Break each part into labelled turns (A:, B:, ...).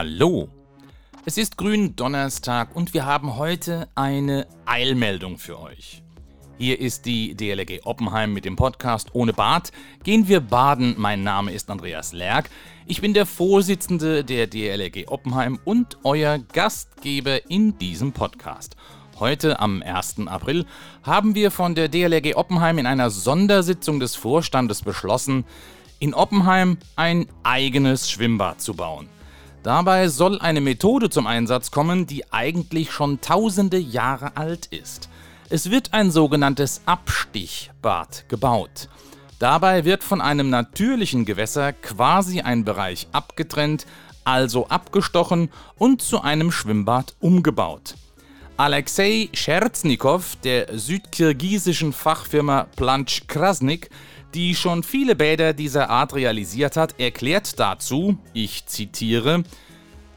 A: Hallo. Es ist Gründonnerstag und wir haben heute eine Eilmeldung für euch. Hier ist die DLRG Oppenheim mit dem Podcast Ohne Bad. Gehen wir baden. Mein Name ist Andreas Lerck. Ich bin der Vorsitzende der DLRG Oppenheim und euer Gastgeber in diesem Podcast. Heute, am 1. April, haben wir von der DLRG Oppenheim in einer Sondersitzung des Vorstandes beschlossen, in Oppenheim ein eigenes Schwimmbad zu bauen. Dabei soll eine Methode zum Einsatz kommen, die eigentlich schon tausende Jahre alt ist. Es wird ein sogenanntes Abstichbad gebaut. Dabei wird von einem natürlichen Gewässer quasi ein Bereich abgetrennt, also abgestochen und zu einem Schwimmbad umgebaut. Alexei Scherznikow der südkirgisischen Fachfirma Planch Krasnik, die schon viele Bäder dieser Art realisiert hat, erklärt dazu, ich zitiere,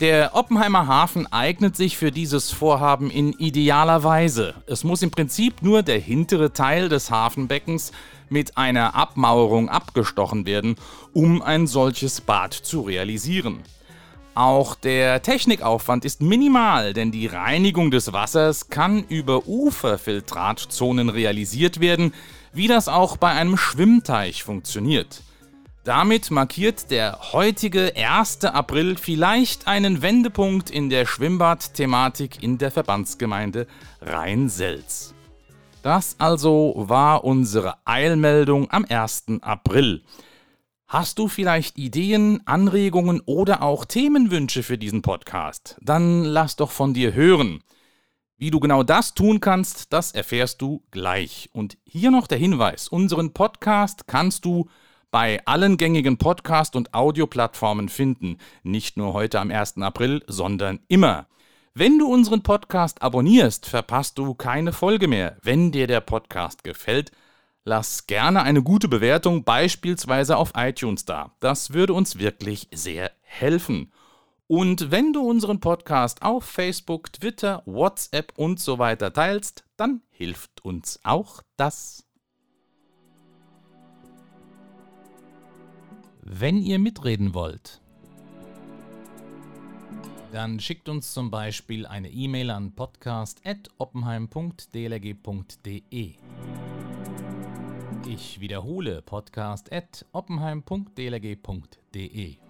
A: der Oppenheimer Hafen eignet sich für dieses Vorhaben in idealer Weise. Es muss im Prinzip nur der hintere Teil des Hafenbeckens mit einer Abmauerung abgestochen werden, um ein solches Bad zu realisieren. Auch der Technikaufwand ist minimal, denn die Reinigung des Wassers kann über Uferfiltratzonen realisiert werden, wie das auch bei einem Schwimmteich funktioniert. Damit markiert der heutige 1. April vielleicht einen Wendepunkt in der Schwimmbad-Thematik in der Verbandsgemeinde Rhein-Selz. Das also war unsere Eilmeldung am 1. April. Hast du vielleicht Ideen, Anregungen oder auch Themenwünsche für diesen Podcast? Dann lass doch von dir hören. Wie du genau das tun kannst, das erfährst du gleich. Und hier noch der Hinweis, unseren Podcast kannst du bei allen gängigen Podcast- und Audioplattformen finden. Nicht nur heute am 1. April, sondern immer. Wenn du unseren Podcast abonnierst, verpasst du keine Folge mehr. Wenn dir der Podcast gefällt, lass gerne eine gute Bewertung beispielsweise auf iTunes da. Das würde uns wirklich sehr helfen. Und wenn du unseren Podcast auf Facebook, Twitter, WhatsApp und so weiter teilst, dann hilft uns auch das. Wenn ihr mitreden wollt, dann schickt uns zum Beispiel eine E-Mail an podcast.oppenheim.dlg.de. Ich wiederhole podcast.oppenheim.dlg.de.